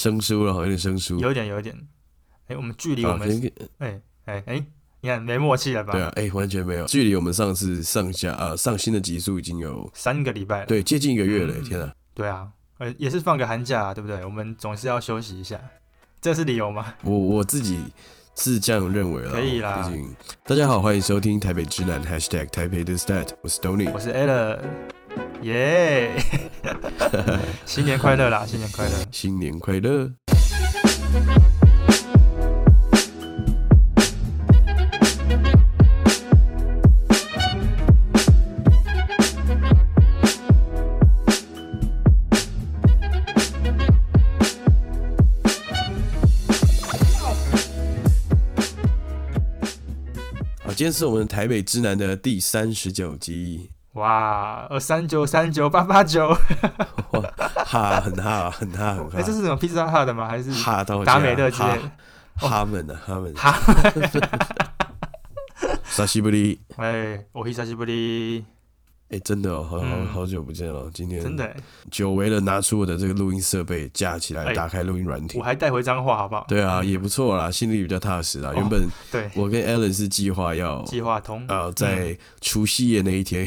生疏了，有点生疏。有点，有点。哎，我们距离我们，哎哎哎，你看没默契了吧？对啊，哎，完全没有。距离我们上次上下啊上新的集数已经有三个礼拜了，对，接近一个月了。天啊！对啊，呃，也是放个寒假，对不对？我们总是要休息一下，这是理由吗？我我自己是这样认为了。可以啦。大家好，欢迎收听台北直男 #hashtag 台北的 stat，我是 Tony，我是 Alan，耶！新年快乐啦！新年快乐！新年快乐！今天是我们台北之南的第三十九集，哇，二三九三九八八九，哈，很哈，很哈，很哈。哎，这是什么披萨哈的吗？还是哈到达美乐街？哈们的，哈们，哈，沙西布利，哎，我是沙西布利。哎，真的哦，好好好久不见了。今天真的久违了，拿出我的这个录音设备架起来，打开录音软体。我还带回脏话，好不好？对啊，也不错啦，心里比较踏实啦。原本对我跟 Alan 是计划要计划通呃，在除夕夜那一天。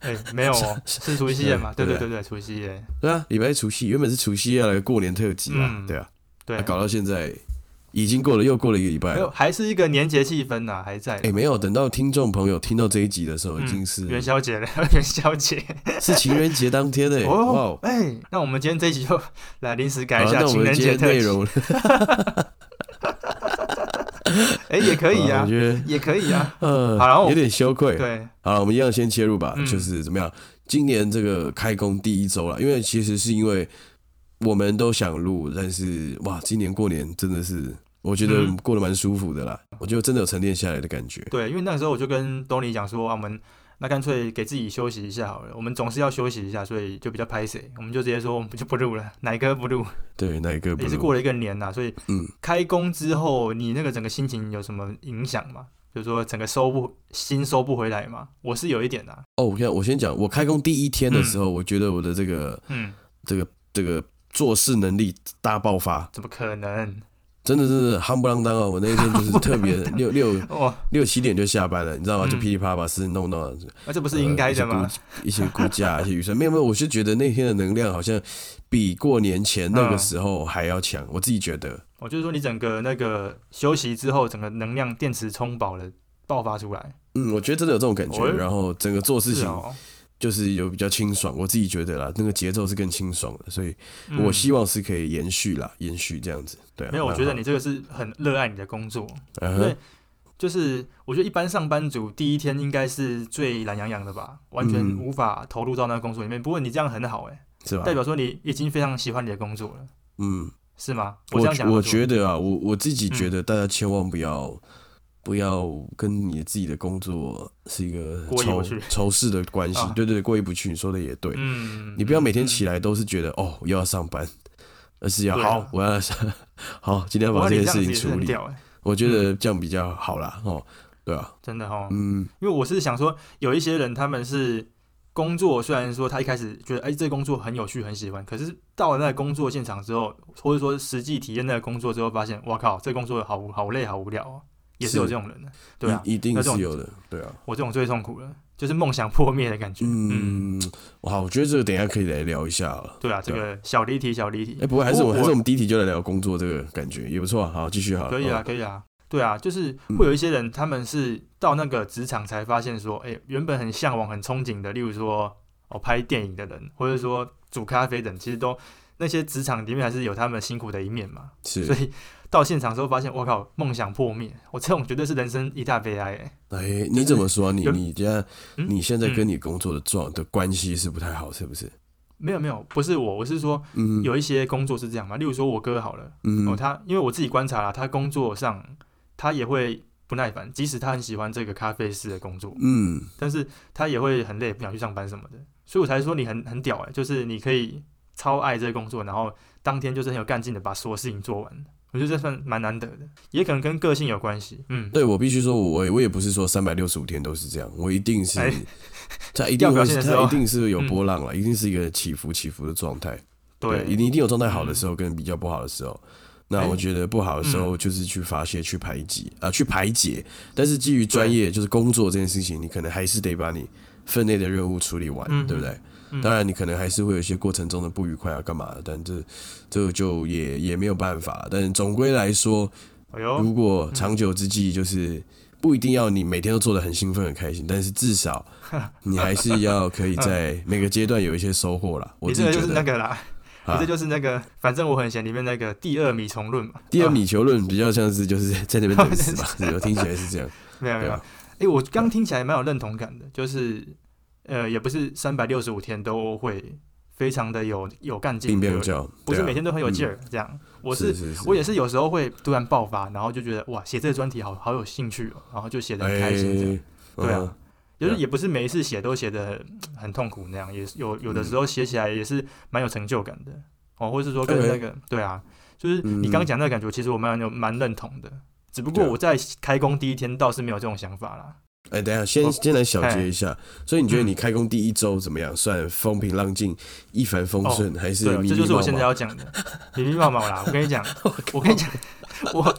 哎，没有哦，是除夕夜嘛？对对对对，除夕夜。对啊，礼拜除夕，原本是除夕夜来过年特辑嘛？对啊，对啊，搞到现在。已经过了，又过了一个礼拜，没有，还是一个年节气氛呐，还在。哎，没有，等到听众朋友听到这一集的时候，已经是元宵节了。元宵节是情人节当天的哦。哎，那我们今天这一集就来临时改一下情人节内容。哎，也可以啊，我觉得也可以啊。嗯，好，有点羞愧。对，好了，我们一样先切入吧。就是怎么样？今年这个开工第一周了，因为其实是因为我们都想录，但是哇，今年过年真的是。我觉得过得蛮舒服的啦，我觉得真的有沉淀下来的感觉。对，因为那个时候我就跟东尼讲说，啊我们那干脆给自己休息一下好了。我们总是要休息一下，所以就比较拍谁，我们就直接说我们就不录了，哪一个不录？对，哪一个不录？也是过了一个年呐，所以嗯，开工之后你那个整个心情有什么影响吗？就是说整个收不心收不回来嘛？我是有一点的。哦，我先我先讲，我开工第一天的时候，我觉得我的这个嗯，这个这个做事能力大爆发。怎么可能？真的是夯不啷当哦！我那一天就是特别六六 六七点就下班了，你知道吗？就噼里啪啦把事情弄到。那这不是应该的吗？一些估价、一些预算，没有没有，我是觉得那天的能量好像比过年前那个时候还要强。我自己觉得。我就是说，你整个那个休息之后，整个能量电池充饱了，爆发出来。嗯，我觉得真的有这种感觉。然后整个做事情。就是有比较清爽，我自己觉得啦，那个节奏是更清爽的，所以我希望是可以延续啦，延续这样子。对，没有，我觉得你这个是很热爱你的工作，因为就是我觉得一般上班族第一天应该是最懒洋洋的吧，完全无法投入到那个工作里面。不过你这样很好哎，是吧？代表说你已经非常喜欢你的工作了。嗯，是吗？我这样讲，我觉得啊，我我自己觉得大家千万不要。不要跟你自己的工作是一个仇仇视的关系，对对，过意不去。你说的也对，嗯，你不要每天起来都是觉得哦又要上班，而是要好我要好今天要把这件事情处理。我觉得这样比较好啦，哦，对啊，真的哦，嗯，因为我是想说，有一些人他们是工作，虽然说他一开始觉得哎这工作很有趣很喜欢，可是到了那个工作现场之后，或者说实际体验那个工作之后，发现哇靠，这工作好好累好无聊哦。也是有这种人的，对啊，一定是有的，对啊。我这种最痛苦了，就是梦想破灭的感觉。嗯，哇，我觉得这个等一下可以来聊一下了。对啊，这个小离题，小离题。哎，不过，还是我还是我们第一题就来聊工作这个感觉也不错。好，继续好。可以啊，可以啊。对啊，就是会有一些人，他们是到那个职场才发现说，哎，原本很向往、很憧憬的，例如说哦拍电影的人，或者说煮咖啡等，其实都那些职场里面还是有他们辛苦的一面嘛。是，所以。到现场之后发现，我靠，梦想破灭！我这种绝对是人生一大悲哀。哎，你怎么说？你你家你现在跟你工作的状的关系是不太好，是不是？没有没有，不是我，我是说，有一些工作是这样嘛。例如说，我哥好了，嗯哦，他因为我自己观察了，他工作上他也会不耐烦，即使他很喜欢这个咖啡师的工作，嗯，但是他也会很累，不想去上班什么的。所以我才说你很很屌哎，就是你可以超爱这个工作，然后当天就是很有干劲的把所有事情做完。我觉得这算蛮难得的，也可能跟个性有关系。嗯，对我必须说，我我也不是说三百六十五天都是这样，我一定是，他一定会，他一定是有波浪了，一定是一个起伏起伏的状态。对，一定一定有状态好的时候跟比较不好的时候。那我觉得不好的时候就是去发泄、去排挤啊，去排解。但是基于专业，就是工作这件事情，你可能还是得把你分内的任务处理完，对不对？当然，你可能还是会有一些过程中的不愉快啊，干嘛的？但这这就也也没有办法。但总归来说，如果长久之计，就是不一定要你每天都做的很兴奋、很开心，但是至少 你还是要可以在每个阶段有一些收获啦。我这个就是那个啦。这就是那个，反正我很闲里面那个第二米虫论嘛。第二米球论比较像是就是在那边等死嘛，我听起来是这样。没有没有，哎，我刚听起来蛮有认同感的，就是呃，也不是三百六十五天都会非常的有有干劲，不是每天都很有劲儿这样。我是我也是有时候会突然爆发，然后就觉得哇，写这个专题好好有兴趣哦，然后就写的很开心。对啊。就是也不是每一次写都写的很痛苦那样，也是有有的时候写起来也是蛮有成就感的哦，或者是说跟那个对啊，就是你刚刚讲那个感觉，其实我蛮有蛮认同的。只不过我在开工第一天倒是没有这种想法啦。哎，等下先先来小结一下，所以你觉得你开工第一周怎么样？算风平浪静、一帆风顺，还是？这就是我现在要讲的，迷迷茫茫啦。我跟你讲，我跟你讲，我。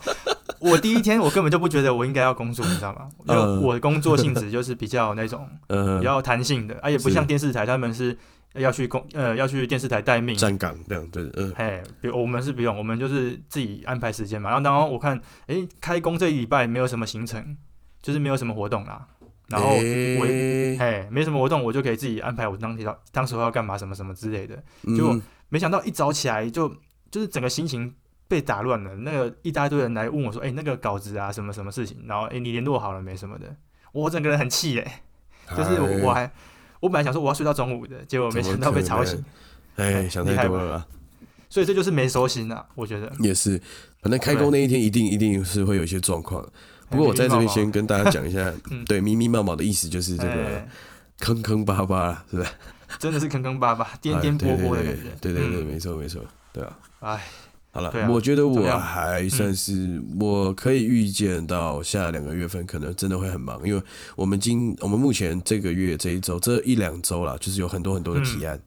我第一天我根本就不觉得我应该要工作，你知道吗？因为我的工作性质就是比较那种 比较弹性的，啊，也不像电视台他们是要去工呃要去电视台待命站岗这样对，嗯，哎，比我们是不用，我们就是自己安排时间嘛。然后当然我看，哎，开工这一礼拜没有什么行程，就是没有什么活动啦。然后我嘿没什么活动，我就可以自己安排我当天当时候要干嘛什么什么之类的。就没想到一早起来就就是整个心情。被打乱了，那个一大堆人来问我说：“哎，那个稿子啊，什么什么事情？”然后，哎，你联络好了没？什么的，我整个人很气哎，就是我还我本来想说我要睡到中午的，结果没想到被吵醒。哎，想太多了。所以这就是没收心啊，我觉得也是。反正开工那一天一定一定是会有一些状况。不过我在这边先跟大家讲一下，对，密密麻麻的意思就是这个坑坑巴巴，是不是？真的是坑坑巴巴、颠颠簸簸的感觉。对对对，没错没错，对啊。哎。好了，我觉得我还算是我可以预见到下两个月份可能真的会很忙，因为我们今我们目前这个月这一周这一两周啦，就是有很多很多的提案，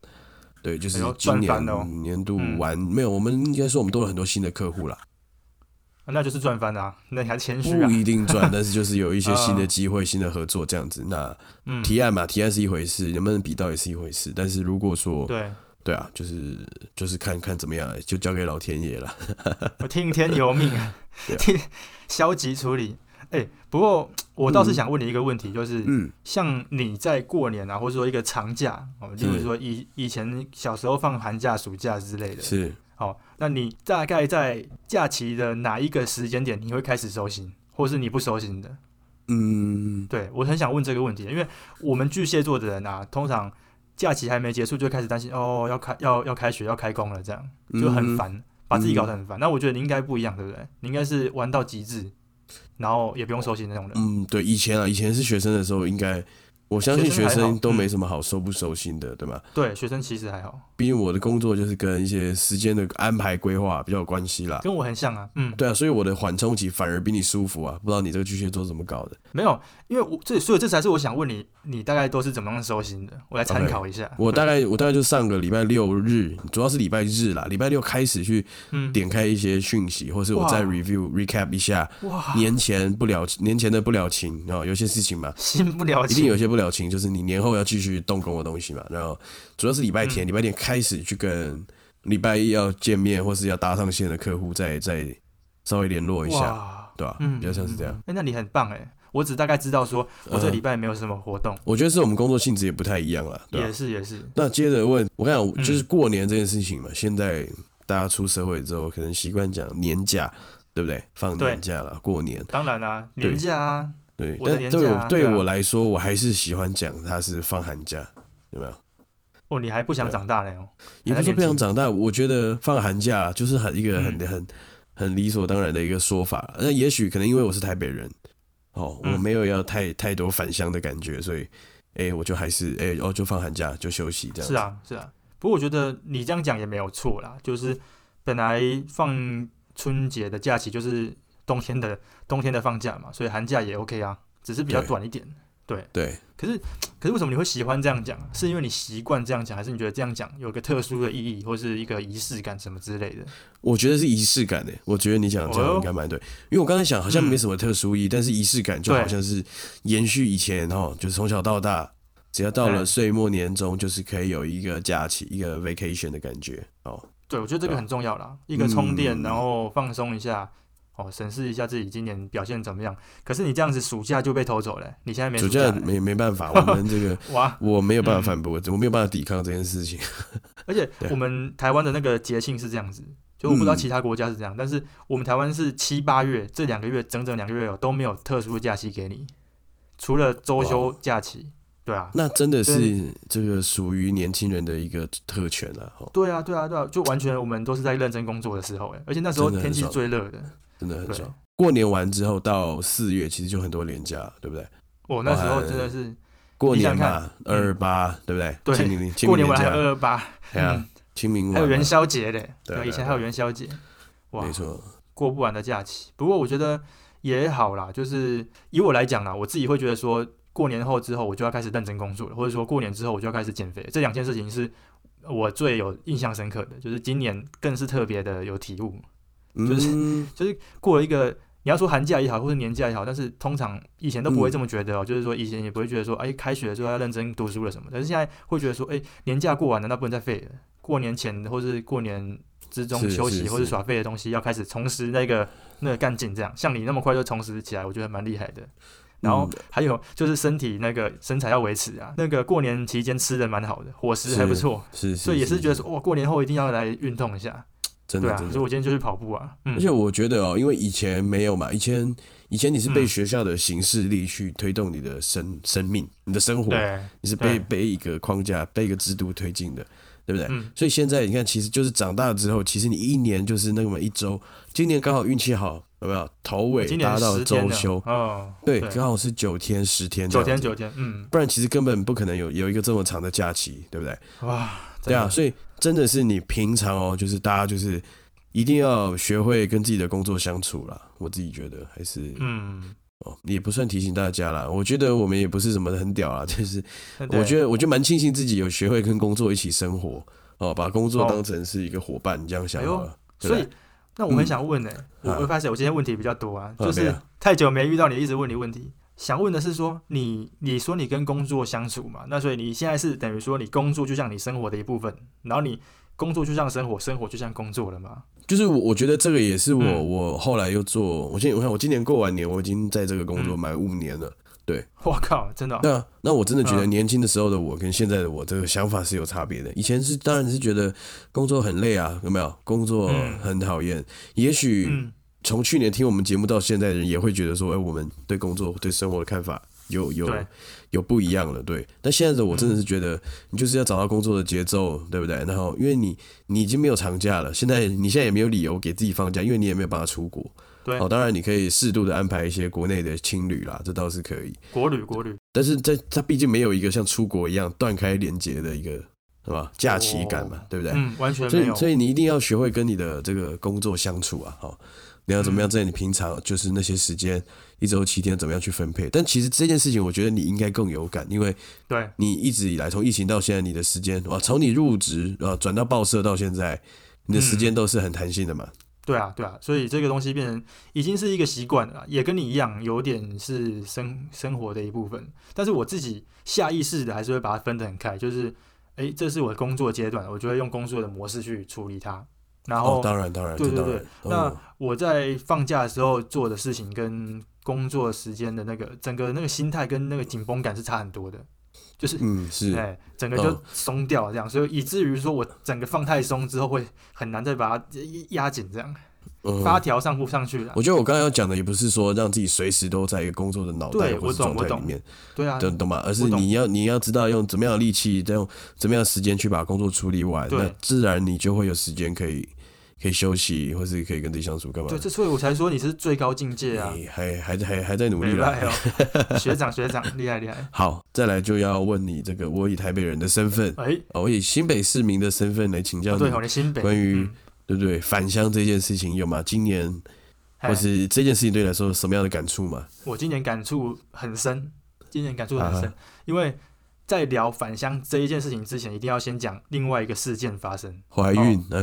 对，就是今年年度完没有，我们应该说我们多了很多新的客户啦，那就是赚翻啊，那你还谦虚啊，不一定赚，但是就是有一些新的机会、新的合作这样子。那提案嘛，提案是一回事，能不能比到也是一回事，但是如果说对。对啊，就是就是看看怎么样，就交给老天爷了。我听天由命啊，听消极处理。哎，不过我倒是想问你一个问题，就是，嗯，像你在过年啊，或者说一个长假，哦，就是说以以前小时候放寒假、暑假之类的，是，哦，那你大概在假期的哪一个时间点你会开始收心，或是你不收心的？嗯，对我很想问这个问题，因为我们巨蟹座的人啊，通常。假期还没结束就开始担心哦，要开要要开学要开工了，这样就很烦，把自己搞得很烦。那我觉得你应该不一样，对不对？你应该是玩到极致，然后也不用收心那种人。嗯，对，以前啊，以前是学生的时候应该。我相信学生都没什么好收不收心的，对吗？对，学生其实还好。毕竟我的工作就是跟一些时间的安排规划比较有关系啦。跟我很像啊，嗯，对啊，所以我的缓冲期反而比你舒服啊。不知道你这个巨蟹座怎么搞的？没有，因为我这所以这才是我想问你，你大概都是怎么样收心的？我来参考一下。我大概 我大概就上个礼拜六日，主要是礼拜日啦，礼拜六开始去点开一些讯息，或是我再 review recap 一下年前不了年前的不了情啊，有些事情嘛，心不了情，一定有些不了情，就是你年。后要继续动工的东西嘛，然后主要是礼拜天，礼拜天开始去跟礼拜一要见面或是要搭上线的客户再再稍微联络一下，对吧？嗯，比较像是这样。哎，那你很棒哎，我只大概知道说我这礼拜没有什么活动。我觉得是我们工作性质也不太一样了，也是也是。那接着问我看就是过年这件事情嘛，现在大家出社会之后，可能习惯讲年假，对不对？放年假了，过年。当然啦，年假啊。对，但对我对我来说，我还是喜欢讲他是放寒假，有没有？哦，你还不想长大呢？哦，也不是不想长大，我觉得放寒假就是很一个很很很理所当然的一个说法。那也许可能因为我是台北人，哦，我没有要太太多返乡的感觉，所以，哎，我就还是哎哦，就放寒假就休息这样。是啊，是啊。不过我觉得你这样讲也没有错啦，就是本来放春节的假期就是。冬天的冬天的放假嘛，所以寒假也 OK 啊，只是比较短一点。对对。可是可是为什么你会喜欢这样讲？是因为你习惯这样讲，还是你觉得这样讲有个特殊的意义，或是一个仪式感什么之类的？我觉得是仪式感的。我觉得你讲这样应该蛮对，因为我刚才想好像没什么特殊意义，但是仪式感就好像是延续以前哦，就是从小到大，只要到了岁末年终，就是可以有一个假期，一个 vacation 的感觉哦。对，我觉得这个很重要啦，一个充电，然后放松一下。哦，审视一下自己今年表现怎么样？可是你这样子，暑假就被偷走了。你现在没暑假，没没办法，我们这个哇，我没有办法反驳，我没有办法抵抗这件事情。而且我们台湾的那个节庆是这样子，就我不知道其他国家是这样，但是我们台湾是七八月这两个月，整整两个月有都没有特殊的假期给你，除了周休假期。对啊，那真的是这个属于年轻人的一个特权了。对啊，对啊，对啊，就完全我们都是在认真工作的时候，哎，而且那时候天气最热的。真的很爽。过年完之后到四月，其实就很多年假，对不对？我那时候真的是过年嘛，二二八，对不对？对，过年完还二二八，对啊，清明还有元宵节嘞。对，以前还有元宵节，哇，没错，过不完的假期。不过我觉得也好啦，就是以我来讲啦，我自己会觉得说，过年后之后我就要开始认真工作了，或者说过年之后我就要开始减肥。这两件事情是我最有印象深刻的，就是今年更是特别的有体悟。就是 就是过了一个，你要说寒假也好，或者年假也好，但是通常以前都不会这么觉得哦。就是说以前也不会觉得说，哎，开学的时候要认真读书了什么。但是现在会觉得说，哎，年假过完难道不能再废了？过年前或是过年之中休息或是耍废的东西，要开始重拾那个那个干劲。这样像你那么快就重拾起来，我觉得蛮厉害的。然后还有就是身体那个身材要维持啊，那个过年期间吃的蛮好的，伙食还不错，是，所以也是觉得说，哇，过年后一定要来运动一下。真的，所以我今天就去跑步啊。而且我觉得哦，因为以前没有嘛，以前以前你是被学校的形式力去推动你的生生命、你的生活，你是被被一个框架、被一个制度推进的，对不对？所以现在你看，其实就是长大之后，其实你一年就是那么一周。今年刚好运气好，有没有头尾达到周休？哦，对，刚好是九天、十天，九天九天，嗯，不然其实根本不可能有有一个这么长的假期，对不对？哇，对啊，所以。真的是你平常哦，就是大家就是一定要学会跟自己的工作相处啦。我自己觉得还是嗯哦，也不算提醒大家啦。我觉得我们也不是什么很屌啊，就是我觉得我觉得蛮庆幸自己有学会跟工作一起生活哦，把工作当成是一个伙伴这样想好了。所以那我很想问呢，我会发现我今天问题比较多啊，就是太久没遇到你，一直问你问题。想问的是说你你说你跟工作相处嘛，那所以你现在是等于说你工作就像你生活的一部分，然后你工作就像生活，生活就像工作了吗？就是我我觉得这个也是我我后来又做，我现我看我今年过完年，我已经在这个工作满五年了。对，我靠，真的。那那我真的觉得年轻的时候的我跟现在的我这个想法是有差别的。以前是当然是觉得工作很累啊，有没有？工作很讨厌，也许。从去年听我们节目到现在的人也会觉得说，哎，我们对工作、对生活的看法有有有不一样了，对。但现在的我真的是觉得，你就是要找到工作的节奏，对不对？然后，因为你你已经没有长假了，现在你现在也没有理由给自己放假，因为你也没有办法出国。对。哦，当然你可以适度的安排一些国内的青旅啦，这倒是可以。国旅，国旅。但是在它毕竟没有一个像出国一样断开连接的一个，是吧？假期感嘛，对不对？嗯，完全没有。所以，所以你一定要学会跟你的这个工作相处啊，好。你要怎么样在你平常就是那些时间一周七天怎么样去分配？但其实这件事情，我觉得你应该更有感，因为对你一直以来从疫情到现在，你的时间啊，从你入职啊转到报社到现在，你的时间都是很弹性的嘛。对啊，对啊，所以这个东西变成已经是一个习惯了，也跟你一样，有点是生生活的一部分。但是我自己下意识的还是会把它分得很开，就是哎，这是我的工作阶段，我就会用工作的模式去处理它。然后，当然，当然，对对对。那我在放假的时候做的事情，跟工作时间的那个整个那个心态跟那个紧绷感是差很多的，就是嗯是，哎，整个就松掉这样，所以以至于说我整个放太松之后，会很难再把它压紧这样。发条上不上去了。我觉得我刚刚要讲的也不是说让自己随时都在一个工作的脑袋或者状态里面，对啊，懂懂吗？而是你要你要知道用怎么样的力气，再用怎么样的时间去把工作处理完，那自然你就会有时间可以可以休息，或是可以跟自己相处，干嘛？对，这所以我才说你是最高境界啊！还还还还在努力啦，学长学长厉害厉害。好，再来就要问你这个，我以台北人的身份，哎，我以新北市民的身份来请教你，关于。对不对？返乡这件事情有吗？今年或是这件事情对你来说什么样的感触吗？我今年感触很深，今年感触很深，因为在聊返乡这一件事情之前，一定要先讲另外一个事件发生。怀孕？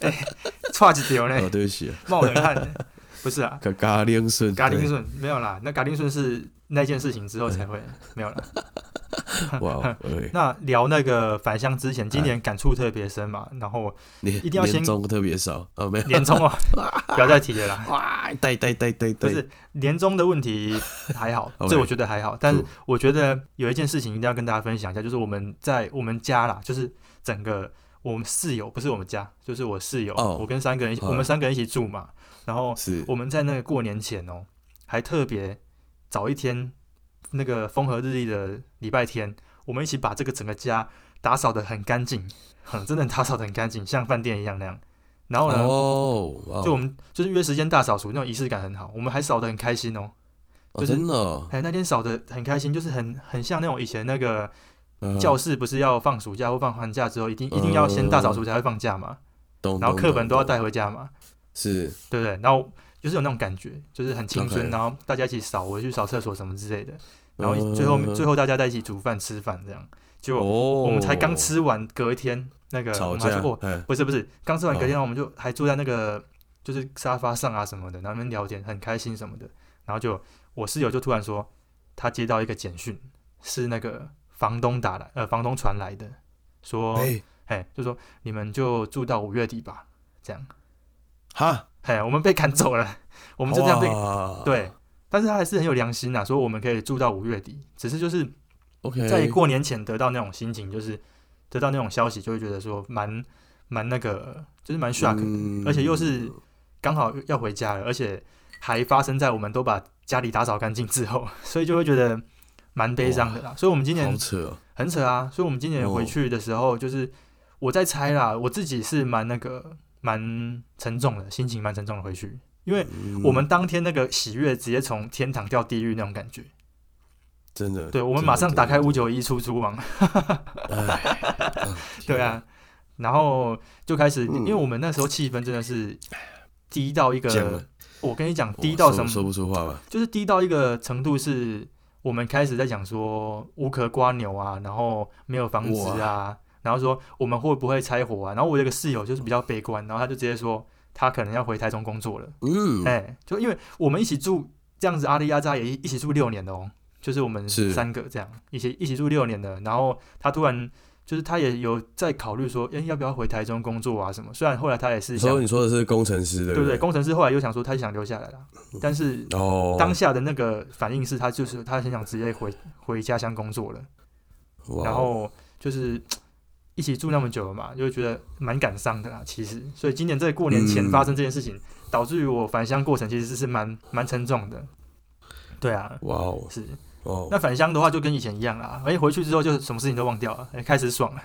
哎，差一条呢？对不起，冒冷汗。不是啊，嘎丁顺，嘎丁顺没有啦。那嘎丁顺是那件事情之后才会没有了。哇，那聊那个返乡之前，今年感触特别深嘛，然后一定要先中特别少哦，没有。年终哦，不要再提了啦。哇，对对对对对，不是年终的问题还好，这我觉得还好，但是我觉得有一件事情一定要跟大家分享一下，就是我们在我们家啦，就是整个我们室友不是我们家，就是我室友，我跟三个人，我们三个人一起住嘛。然后我们在那个过年前哦，还特别早一天，那个风和日丽的礼拜天，我们一起把这个整个家打扫的很干净，很 真的打扫的很干净，像饭店一样那样。然后呢，哦，就我们就是约时间大扫除，那种仪式感很好，我们还扫的很开心哦。真的，哎，那天扫的很开心，就是很很像那种以前那个教室不是要放暑假或放寒假之后，一定一定要先大扫除才会放假嘛。然后课本都要带回家嘛。是对不对？然后就是有那种感觉，就是很青春，然后大家一起扫，我去扫厕所什么之类的，然后最后最后大家在一起煮饭吃饭这样。就我们才刚吃完，隔一天那个吵架哦，不是不是，刚吃完隔天我们就还坐在那个就是沙发上啊什么的，然后们聊天很开心什么的。然后就我室友就突然说，他接到一个简讯，是那个房东打来，呃，房东传来的，说，哎，就说你们就住到五月底吧，这样。哈，嘿，我们被赶走了，我们就这样被对，但是他还是很有良心呐，说我们可以住到五月底，只是就是在过年前得到那种心情，就是得到那种消息，就会觉得说蛮蛮那个，就是蛮 shock，而且又是刚好要回家了，而且还发生在我们都把家里打扫干净之后，所以就会觉得蛮悲伤的啦。所以我们今年很扯啊，所以我们今年回去的时候，就是我在猜啦，我自己是蛮那个。蛮沉重的，心情蛮沉重的回去，因为我们当天那个喜悦直接从天堂掉地狱那种感觉，真的。对，我们马上打开五九一出租网，对啊，然后就开始，因为我们那时候气氛真的是低到一个，我跟你讲，低到什么说不出话吧，就是低到一个程度，是我们开始在讲说无壳瓜牛啊，然后没有房子啊。然后说我们会不会拆伙啊？然后我有个室友就是比较悲观，然后他就直接说他可能要回台中工作了。嗯，哎，就因为我们一起住这样子，阿里亚扎也一起住六年的哦，就是我们三个这样一起一起住六年的。然后他突然就是他也有在考虑说，哎，要不要回台中工作啊什么？虽然后来他也是说你说的是工程师的，对不对？工程师后来又想说他想留下来了，但是哦，当下的那个反应是他就是他很想直接回回家乡工作了，然后就是。一起住那么久了嘛，就觉得蛮感伤的啦。其实，所以今年在过年前发生这件事情，导致于我返乡过程其实是蛮蛮沉重的。对啊，哇哦，是哦。那返乡的话就跟以前一样啦，哎，回去之后就什么事情都忘掉了，哎，开始爽了。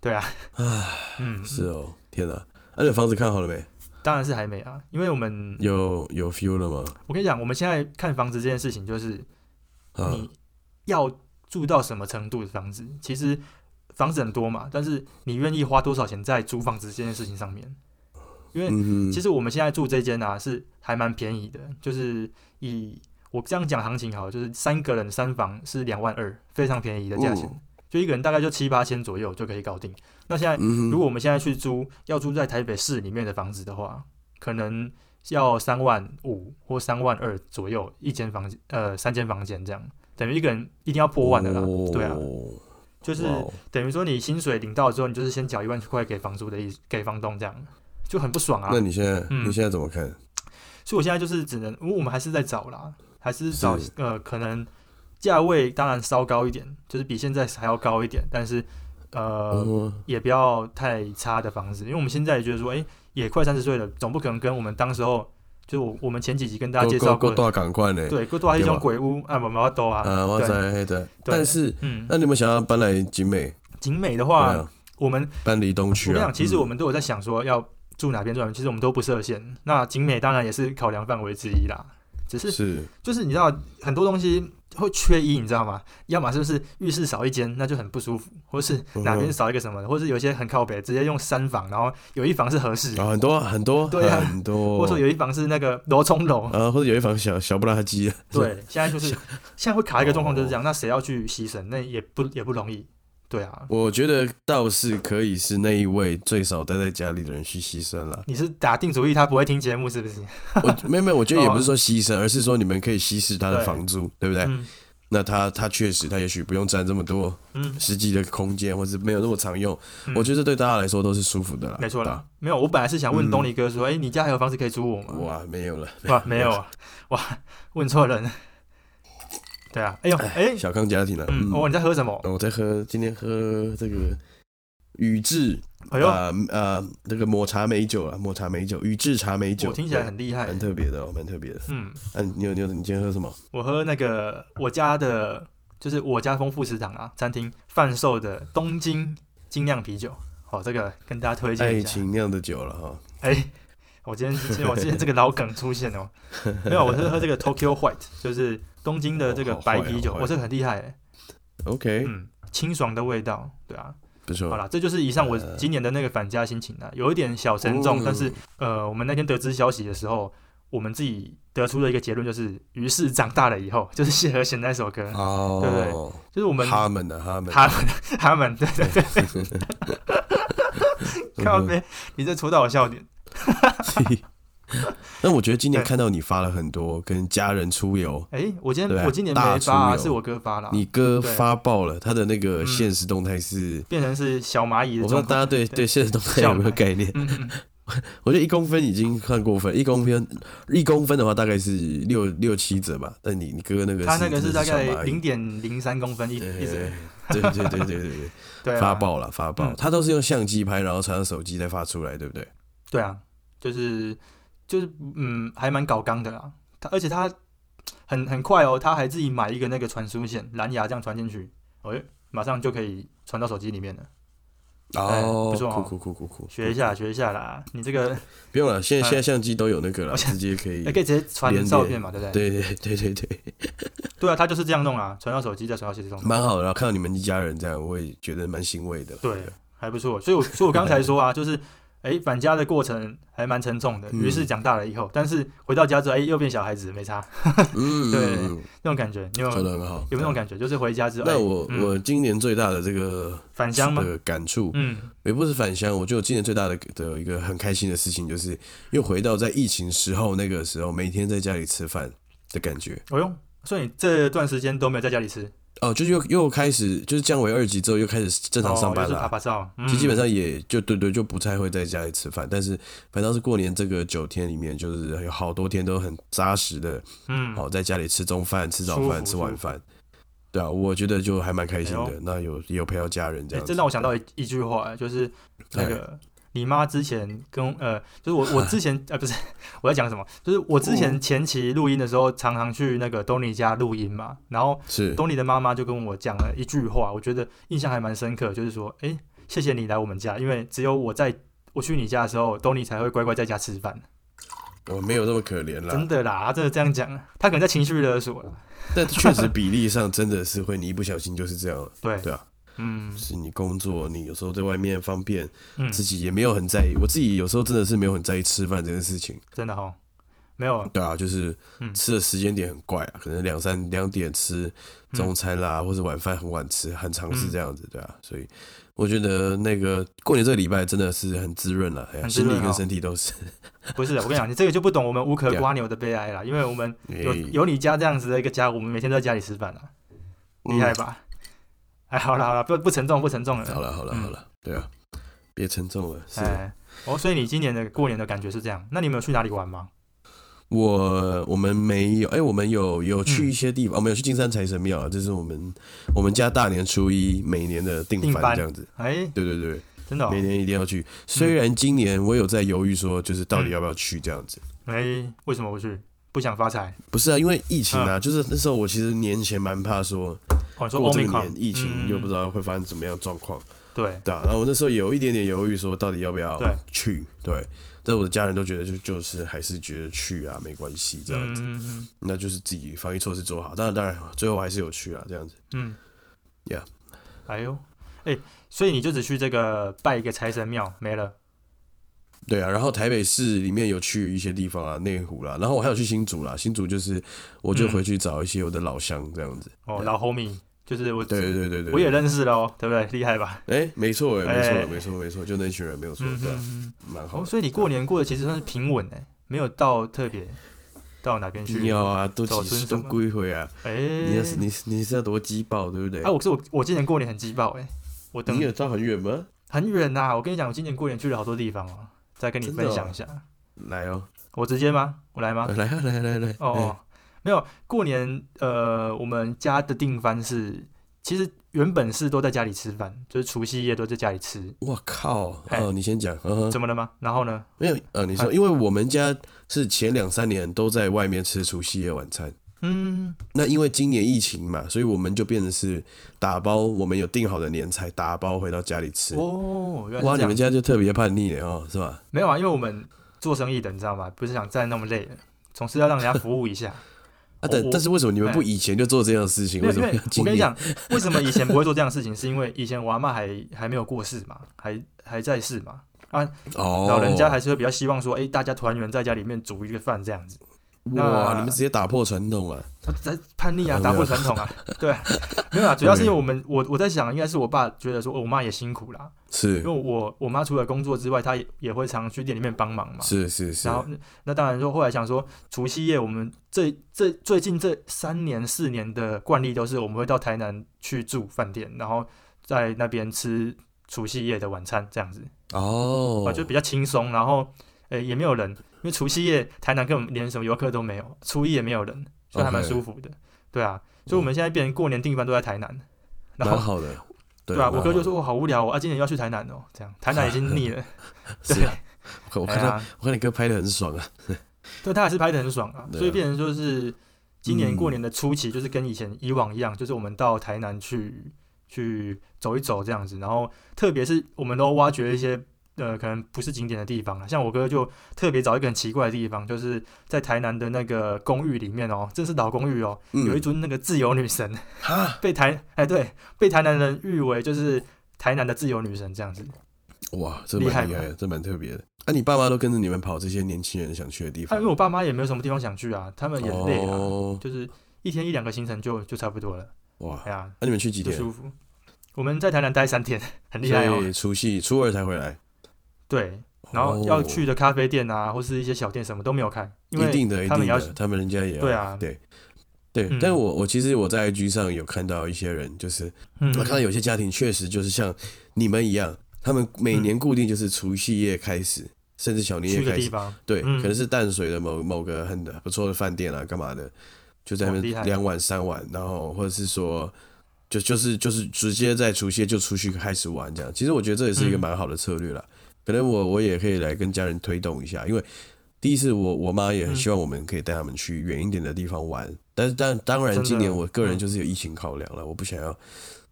对啊，唉，嗯，是哦，天哪！那你房子看好了没？当然是还没啊，因为我们有有 feel 了吗？我跟你讲，我们现在看房子这件事情，就是你要住到什么程度的房子，其实。房子很多嘛，但是你愿意花多少钱在租房子这件事情上面？因为其实我们现在住这间啊，是还蛮便宜的，就是以我这样讲行情好，就是三个人三房是两万二，非常便宜的价钱，就一个人大概就七八千左右就可以搞定。那现在如果我们现在去租，要租在台北市里面的房子的话，可能要三万五或三万二左右一间房间，呃，三间房间这样，等于一个人一定要破万的啦，对啊。就是等于说，你薪水领到之后，你就是先缴一万块给房租的意思，给房东这样，就很不爽啊。那你现在，你现在怎么看？所以我现在就是只能，因为我们还是在找啦，还是找呃，可能价位当然稍高一点，就是比现在还要高一点，但是呃，也不要太差的房子，因为我们现在也觉得说，哎，也快三十岁了，总不可能跟我们当时候。就我我们前几集跟大家介绍过，多赶快呢？对，多一种鬼屋啊，妈妈多啊。啊，哇塞，对。但是，嗯，那你们想要搬来景美？景美的话，我们搬离东区啊。其实我们都有在想说要住哪边住，其实我们都不设限。那景美当然也是考量范围之一啦。只是，是，就是你知道很多东西，会缺一，你知道吗？要么就是浴室少一间，那就很不舒服；或是哪边少一个什么，或是有些很靠北，直接用三房，然后有一房是合适，很多很多，对啊，很多。或者说有一房是那个罗冲楼，啊，或者有一房小小不拉几。对，现在就是 现在会卡一个状况就是这样，那谁要去牺牲？那也不也不容易。对啊，我觉得倒是可以是那一位最少待在家里的人去牺牲了。你是打定主意他不会听节目是不是？我没有没有，我觉得也不是说牺牲，而是说你们可以稀释他的房租，对不对？那他他确实他也许不用占这么多实际的空间，或是没有那么常用。我觉得对大家来说都是舒服的啦。没错啦，没有，我本来是想问东尼哥说，哎，你家还有房子可以租我吗？哇，没有了，哇，没有啊，哇，问错人。对啊，哎呦，哎，小康家庭啊。嗯，哦，你在喝什么？我在喝，今天喝这个宇治，哎呦，呃，这个抹茶美酒啊，抹茶美酒，宇治茶美酒，听起来很厉害，蛮特别的哦，蛮特别的。嗯，嗯，你有你有你今天喝什么？我喝那个我家的，就是我家丰富食堂啊，餐厅贩售的东京精酿啤酒。好，这个跟大家推荐一下。爱情酿的酒了哈。哎，我今天我今天这个 老梗出现哦，没有，我是喝这个 Tokyo White，就是。东京的这个白啤酒，我这个很厉害哎。OK，嗯，清爽的味道，对啊，不错。好了，这就是以上我今年的那个返家心情啊，有一点小沉重，但是呃，我们那天得知消息的时候，我们自己得出的一个结论，就是于是长大了以后，就是谢和弦那首歌，哦，对不对？就是我们他们的他们他们他们，对对对。看到没，你这戳到我笑点。那我觉得今年看到你发了很多跟家人出游，哎，我今天我今年没发，是我哥发了。你哥发爆了，他的那个现实动态是变成是小蚂蚁。我不知道大家对对现实动态有没有概念？我觉得一公分已经算过分，一公分一公分的话大概是六六七折吧。但你你哥那个他那个是大概零点零三公分一一直，对对对对对 对，发爆了发爆，他都是用相机拍，然后传到手机再发出来，对不对？对啊，就是。就是嗯，还蛮搞刚的啦。他而且他很很快哦，他还自己买一个那个传输线，蓝牙这样传进去，哎，马上就可以传到手机里面了。哦，不错哦，酷酷酷酷酷，学一下学一下啦。你这个 不用了，现在现在相机都有那个了，直接可以，可以直接传照片嘛，对不对？对对对对对，对啊，他就是这样弄啊，传到手机再传到手机中，蛮好的。然后看到你们一家人这样，我也觉得蛮欣慰的。对，还不错。所以我，所以我刚才说啊，就是。哎，返家的过程还蛮沉重的。于是长大了以后，但是回到家之后，哎，又变小孩子，没差。嗯，对，那种感觉，你有说的很好，有那种感觉，就是回家之后。那我我今年最大的这个返乡的感触，嗯，也不是返乡，我觉得今年最大的的一个很开心的事情，就是又回到在疫情时候那个时候，每天在家里吃饭的感觉。哦哟，所以你这段时间都没有在家里吃。哦，就又又开始就是降为二级之后，又开始正常上班了。拍拍照，其实基本上也就对对，就不太会在家里吃饭。但是反倒是过年这个九天里面，就是有好多天都很扎实的，嗯，好在家里吃中饭、吃早饭、吃晚饭。对啊，我觉得就还蛮开心的。那有也有陪到家人这样。这让我想到一一句话，就是那个。你妈之前跟呃，就是我我之前呃不是我在讲什么，就是我之前前期录音的时候，常常去那个东尼家录音嘛，然后是东尼的妈妈就跟我讲了一句话，我觉得印象还蛮深刻，就是说，哎，谢谢你来我们家，因为只有我在我去你家的时候，东尼才会乖乖在家吃饭。我没有那么可怜啦，真的啦，真的这样讲，他可能在情绪勒索了。但确实比例上真的是会，你一不小心就是这样了。对对啊。嗯，是你工作，你有时候在外面方便，自己也没有很在意。我自己有时候真的是没有很在意吃饭这件事情，真的哈，没有。对啊，就是吃的时间点很怪啊，可能两三两点吃中餐啦，或者晚饭很晚吃，很常是这样子，对啊。所以我觉得那个过年这个礼拜真的是很滋润了，心理跟身体都是。不是，我跟你讲，你这个就不懂我们无可瓜 牛的悲哀了，因为我们有有你家这样子的一个家，我们每天都在家里吃饭了，厉害吧？哎，好了好了，不不沉重，不沉重了。好了好了好了，对啊，别沉重了。是哦，所以你今年的过年的感觉是这样？那你们有去哪里玩吗？我我们没有，哎，我们有有去一些地方，我们有去金山财神庙，这是我们我们家大年初一每年的定番这样子。哎，对对对，真的，每年一定要去。虽然今年我有在犹豫，说就是到底要不要去这样子。哎，为什么不去？不想发财？不是啊，因为疫情啊，就是那时候我其实年前蛮怕说。过这个年疫情又不知道会发生怎么样状况，对对啊，然后我那时候有一点点犹豫，说到底要不要去？对，但我的家人都觉得就就是还是觉得去啊，没关系这样子，那就是自己防疫措施做好。当然当然，最后还是有去啊，这样子。嗯，Yeah，哎呦，哎，所以你就只去这个拜一个财神庙没了。对啊，然后台北市里面有去一些地方啊，内湖啦，然后我还有去新竹啦，新竹就是我就回去找一些我的老乡这样子。哦，老 homie，就是我，对对对对，我也认识了哦，对不对？厉害吧？哎，没错哎，没错没错没错，就那群人没有错，对，蛮好。所以你过年过得其实算是平稳哎，没有到特别到哪边去。有啊，都几都归回啊。哎，你是你你是要多鸡爆对不对？哎，我是我我今年过年很鸡爆哎，我等你有到很远吗？很远呐，我跟你讲，我今年过年去了好多地方哦。再跟你分享一下，来哦，我直接吗？我来吗？来啊，来来来哦，没有过年，呃，我们家的订饭是，其实原本是都在家里吃饭，就是除夕夜都在家里吃。我靠！哦，你先讲，怎么了吗？然后呢？没有，呃，你说，因为我们家是前两三年都在外面吃除夕夜晚餐。嗯，那因为今年疫情嘛，所以我们就变成是打包，我们有订好的年菜，打包回到家里吃。哦，哇，你们家就特别叛逆的哦，是吧？没有啊，因为我们做生意的，你知道吗？不是想站那么累的，总是要让人家服务一下。啊，但但是为什么你们不以前就做这样的事情？为什么？我跟你讲，为什么以前不会做这样的事情？是因为以前我阿妈还还没有过世嘛，还还在世嘛。啊，老人家还是会比较希望说，哎，大家团圆在家里面煮一个饭这样子。哇！你们直接打破传统了，在叛逆啊，打破传统啊，对，没有啊，主要是因为我们，我我在想，应该是我爸觉得说，我妈也辛苦啦，是，因为我我妈除了工作之外，她也也会常去店里面帮忙嘛，是是是，然后那当然说，后来想说，除夕夜我们这这最近这三年四年的惯例都是，我们会到台南去住饭店，然后在那边吃除夕夜的晚餐这样子，哦，就比较轻松，然后诶也没有人。因为除夕夜台南根本连什么游客都没有，初一也没有人，所以还蛮舒服的。对啊，所以我们现在变成过年订饭都在台南，蛮 好的。对啊，我哥就说：“我好无聊哦，啊，今年要去台南哦。”这样，台南已经腻了。对，我看到我看你哥拍的很爽啊。对，他还是拍的很爽啊。所以变成说是今年过年的初期，就是跟以前以往一样，就是我们到台南去去走一走这样子，然后特别是我们都挖掘一些。呃，可能不是景点的地方了。像我哥就特别找一个很奇怪的地方，就是在台南的那个公寓里面哦，这是老公寓哦，有一尊那个自由女神，被台哎对，被台南人誉为就是台南的自由女神这样子。哇，这蛮厉害，这蛮特别的。啊，你爸妈都跟着你们跑这些年轻人想去的地方？因为我爸妈也没有什么地方想去啊，他们也累啊，就是一天一两个行程就就差不多了。哇，哎呀，那你们去几天？舒服。我们在台南待三天，很厉害哦。除夕初二才回来。对，然后要去的咖啡店啊，或是一些小店，什么都没有开，因为他们要，他们人家也对啊，对。对。但是我我其实我在 IG 上有看到一些人，就是嗯。我看到有些家庭确实就是像你们一样，他们每年固定就是除夕夜开始，甚至小年夜开始，对，可能是淡水的某某个很不错的饭店啊，干嘛的，就在那边两晚三晚，然后或者是说，就就是就是直接在除夕就出去开始玩这样。其实我觉得这也是一个蛮好的策略了。可能我我也可以来跟家人推动一下，因为第一次我我妈也很希望我们可以带他们去远一点的地方玩，但是但当然今年我个人就是有疫情考量了，我不想要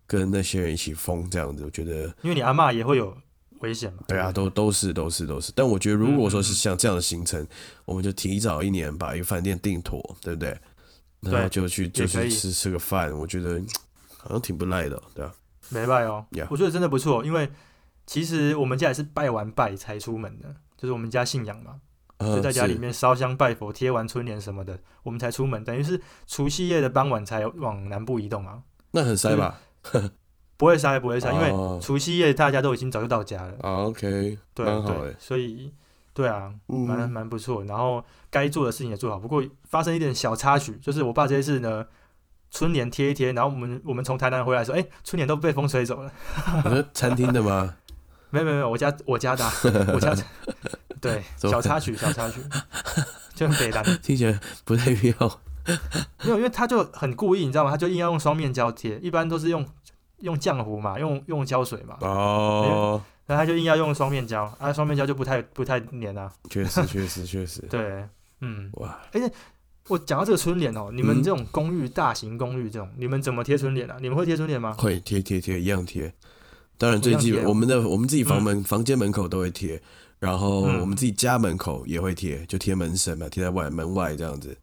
跟那些人一起疯这样子，我觉得因为你阿妈也会有危险嘛。对啊，都都是都是都是，但我觉得如果说是像这样的行程，我们就提早一年把一个饭店订妥，对不对？然后就去就去吃吃个饭，我觉得 好像挺不赖的，对吧？没赖哦，我觉得真的不错，因为。其实我们家也是拜完拜才出门的，就是我们家信仰嘛，就在家里面烧香拜佛、贴完春联什么的，我们才出门。等于是除夕夜的傍晚才往南部移动啊。那很塞吧？不会塞，不会塞，因为除夕夜大家都已经早就到家了。啊，OK，对对，所以对啊，蛮蛮不错。然后该做的事情也做好，不过发生一点小插曲，就是我爸这一次呢，春联贴一贴，然后我们我们从台南回来说，哎，春联都被风吹走了。餐厅的吗？没有没有没有，我家 我家的，我家对 小插曲小插曲，就很北单，听起来不太必要。没有，因为他就很故意，你知道吗？他就硬要用双面胶贴，一般都是用用浆糊嘛，用用胶水嘛。哦。然后他就硬要用双面胶，啊，双面胶就不太不太粘啊。确实确实确实。对，嗯。哇。而且我讲到这个春联哦，你们这种公寓大型公寓这种，你们怎么贴春联啊？你们会贴春联吗？会贴贴贴，一样贴。当然最基本，我们的我们自己房门房间门口都会贴，然后我们自己家门口也会贴，就贴门神嘛，贴在外门外这样子。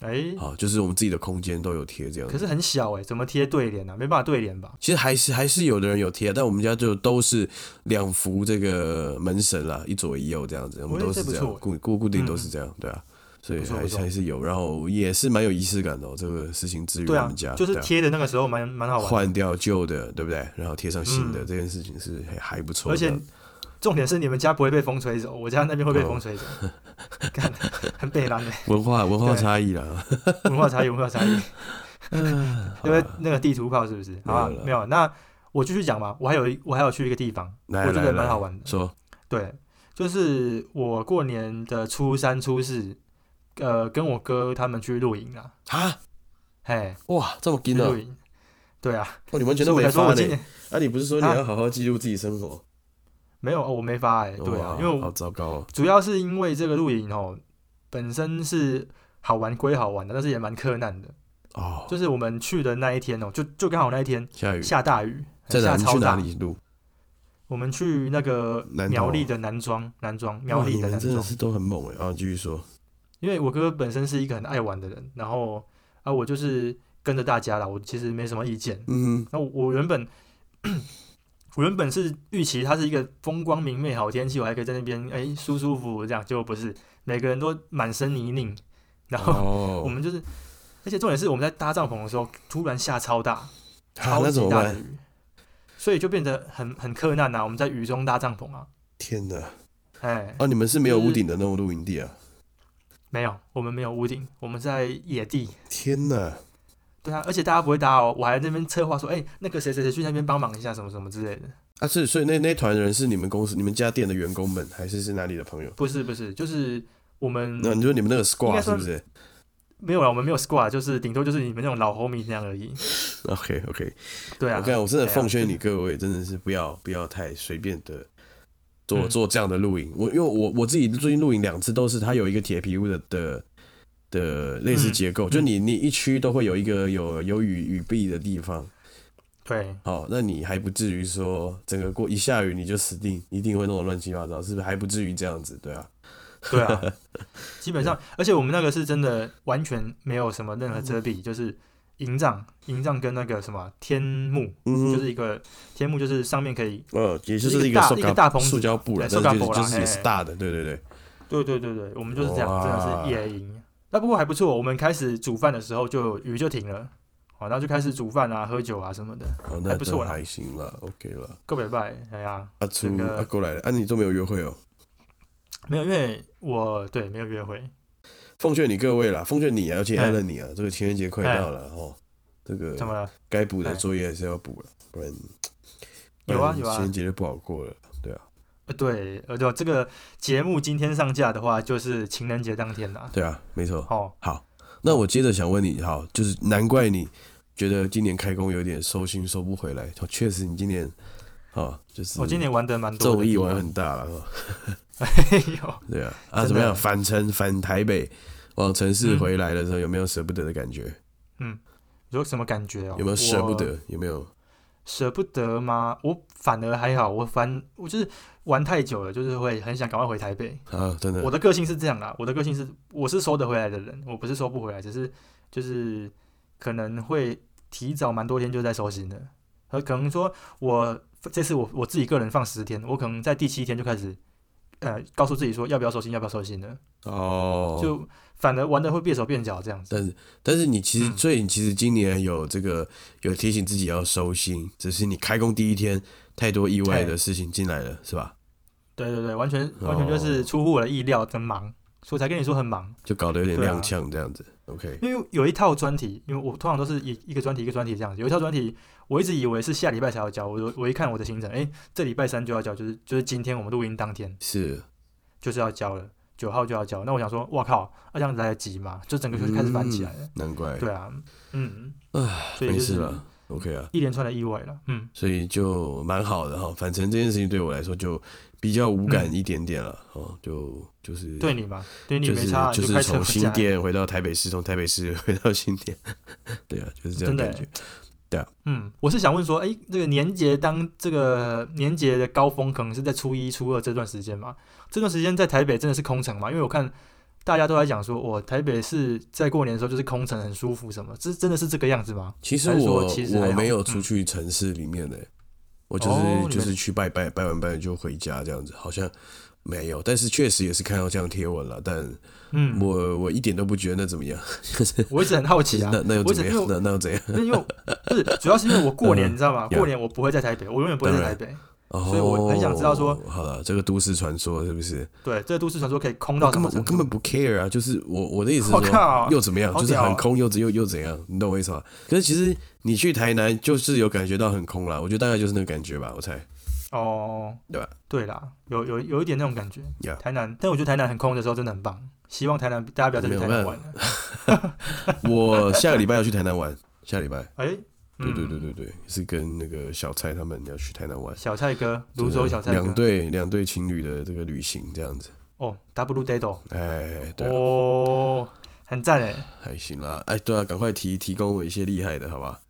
哎，好，就是我们自己的空间都有贴这样。可是很小哎，怎么贴对联呢？没办法对联吧？其实还是还是有的人有贴，但我们家就都是两幅这个门神啦，一左一右这样子，我们都是这样固固固定都是这样，对啊，所以还是还是有，然后也是蛮有仪式感的。这个事情至于我们家，就是贴的那个时候蛮蛮好玩，换掉旧的，对不对？然后贴上新的，这件事情是还还不错，而且。重点是你们家不会被风吹走，我家那边会被风吹走，看很北蓝的。文化文化差异啦，文化差异文化差异。因为那个地图炮是不是？啊，没有。那我继续讲嘛，我还有我还有去一个地方，我觉得蛮好玩的。说，对，就是我过年的初三初四，呃，跟我哥他们去露营啊。啊？嘿，哇，这么近的。露营。对啊。哦，你完全都没发呢？啊，你不是说你要好好记录自己生活？没有，哦我没发哎，对啊，因为好糟糕。哦主要是因为这个露营哦，本身是好玩归好玩的，但是也蛮困难的哦。就是我们去的那一天哦，就就刚好那一天下雨，下大雨，在哪去哪里录？我们去那个苗栗的南庄，南庄苗栗的南庄，真的是都很猛哎。啊，继续说。因为我哥哥本身是一个很爱玩的人，然后啊，我就是跟着大家了，我其实没什么意见。嗯，那我原本。我原本是预期它是一个风光明媚、好天气，我还可以在那边哎舒舒服服这样，结果不是，每个人都满身泥泞，然后我们就是，而且重点是我们在搭帐篷的时候，突然下超大，超级大的雨，所以就变得很很困难呐。我们在雨中搭帐篷啊，天哪！哎，哦，你们是没有屋顶的那种露营地啊？没有，我们没有屋顶，我们在野地。天哪！对啊，而且大家不会打哦，我还在那边策划说，哎，那个谁谁谁去那边帮忙一下，什么什么之类的。啊，是，所以那那团人是你们公司、你们家店的员工们，还是是哪里的朋友？不是，不是，就是我们。那你说你们那个 squad 是不是？没有啊，我们没有 squad，就是顶多就是你们那种老 homie 那样而已。OK，OK。对啊。我看我真的奉劝你各位，真的是不要不要太随便的做做这样的露营。我因为我我自己最近露营两次，都是它有一个铁皮屋的的。的类似结构，就你你一区都会有一个有有雨雨避的地方，对，好，那你还不至于说整个过一下雨你就死定，一定会弄得乱七八糟，是不是还不至于这样子？对啊，对啊，基本上，而且我们那个是真的完全没有什么任何遮蔽，就是营帐，营帐跟那个什么天幕，就是一个天幕，就是上面可以，呃，也就是一个一个大棚塑胶布了，但是就是也是大的，对对对，对对对对，我们就是这样，真的是野营。那不过还不错，我们开始煮饭的时候就雨就停了，好，然后就开始煮饭啊、喝酒啊什么的，还不错还行了，OK 了。够礼拜，哎呀，阿初阿过来了，啊，你都没有约会哦？没有，因为我对没有约会。奉劝你各位啦，奉劝你啊，而且爱了你啊，这个情人节快到了哦，这个怎么了？该补的作业还是要补了，不然有啊有啊，情人节就不好过了，对啊。对，呃，对，这个节目今天上架的话，就是情人节当天啦。对啊，没错。哦，好，那我接着想问你，好，就是难怪你觉得今年开工有点收心收不回来。确实，你今年啊，就是我今年玩的蛮多，周易玩很大了。哎呦，对啊，啊，怎么样？返程返台北，往城市回来的时候，有没有舍不得的感觉？嗯，有什么感觉哦？有没有舍不得？有没有？舍不得吗？我反而还好，我反我就是玩太久了，就是会很想赶快回台北啊！真的，我的个性是这样啦，我的个性是我是收得回来的人，我不是收不回来，只是就是可能会提早蛮多天就在收心的，而可能说我这次我我自己个人放十天，我可能在第七天就开始呃告诉自己说要不要收心，要不要收心的哦，就。反而玩的会变手变脚这样子，但是但是你其实所以你其实今年有这个有提醒自己要收心，只是你开工第一天太多意外的事情进来了，是吧？对对对，完全完全就是出乎我的意料，真忙，所以才跟你说很忙，就搞得有点踉跄这样子。OK，因为有一套专题，因为我通常都是一一个专题一个专题这样子，有一套专题，我一直以为是下礼拜才要交，我我一看我的行程，哎，这礼拜三就要交，就是就是今天我们录音当天是就是要交了。九号就要交，那我想说，哇靠，那这样子来得及吗？就整个就开始翻起来了。难怪。对啊，嗯，唉，没事了，OK 啊。一连串的意外了，嗯，所以就蛮好的哈。反正这件事情对我来说就比较无感一点点了哦，就就是对你嘛，对你没差，就是从新店回到台北市，从台北市回到新店，对啊，就是这样感觉。对啊，嗯，我是想问说，哎，这个年节当这个年节的高峰，可能是在初一、初二这段时间嘛？这段时间在台北真的是空城嘛？因为我看大家都在讲说，我台北是在过年的时候就是空城，很舒服什么？这真的是这个样子吗？其实我其实我没有出去城市里面的，我就是就是去拜拜，拜完拜就回家这样子，好像没有。但是确实也是看到这样贴文了，但。嗯，我我一点都不觉得那怎么样，我一直很好奇啊，那那又怎么样？那 那又怎样？因为不是，主要是因为我过年，你知道吗？过年我不会在台北，我永远不会在台北，所以我很想知道说，好了，这个都市传说是不是？对，这个都市传说可以空到根本我根本不 care 啊，就是我我的意思是说，又怎么样？就是很空，又又又怎样？你懂我意思吗？可是其实你去台南就是有感觉到很空了，我觉得大概就是那个感觉吧，我猜。哦，对吧？对啦，有有有一点那种感觉。台南，但我觉得台南很空的时候真的很棒。希望台南大家不要再去台南玩了。我下个礼拜要去台南玩，下礼拜。哎，对对对对对，是跟那个小蔡他们要去台南玩。小蔡哥，泸州小蔡两对两对情侣的这个旅行这样子。哦，W Dado。哎，对。哦，很赞哎。还行啦，哎，对啊，赶快提提供我一些厉害的，好吧？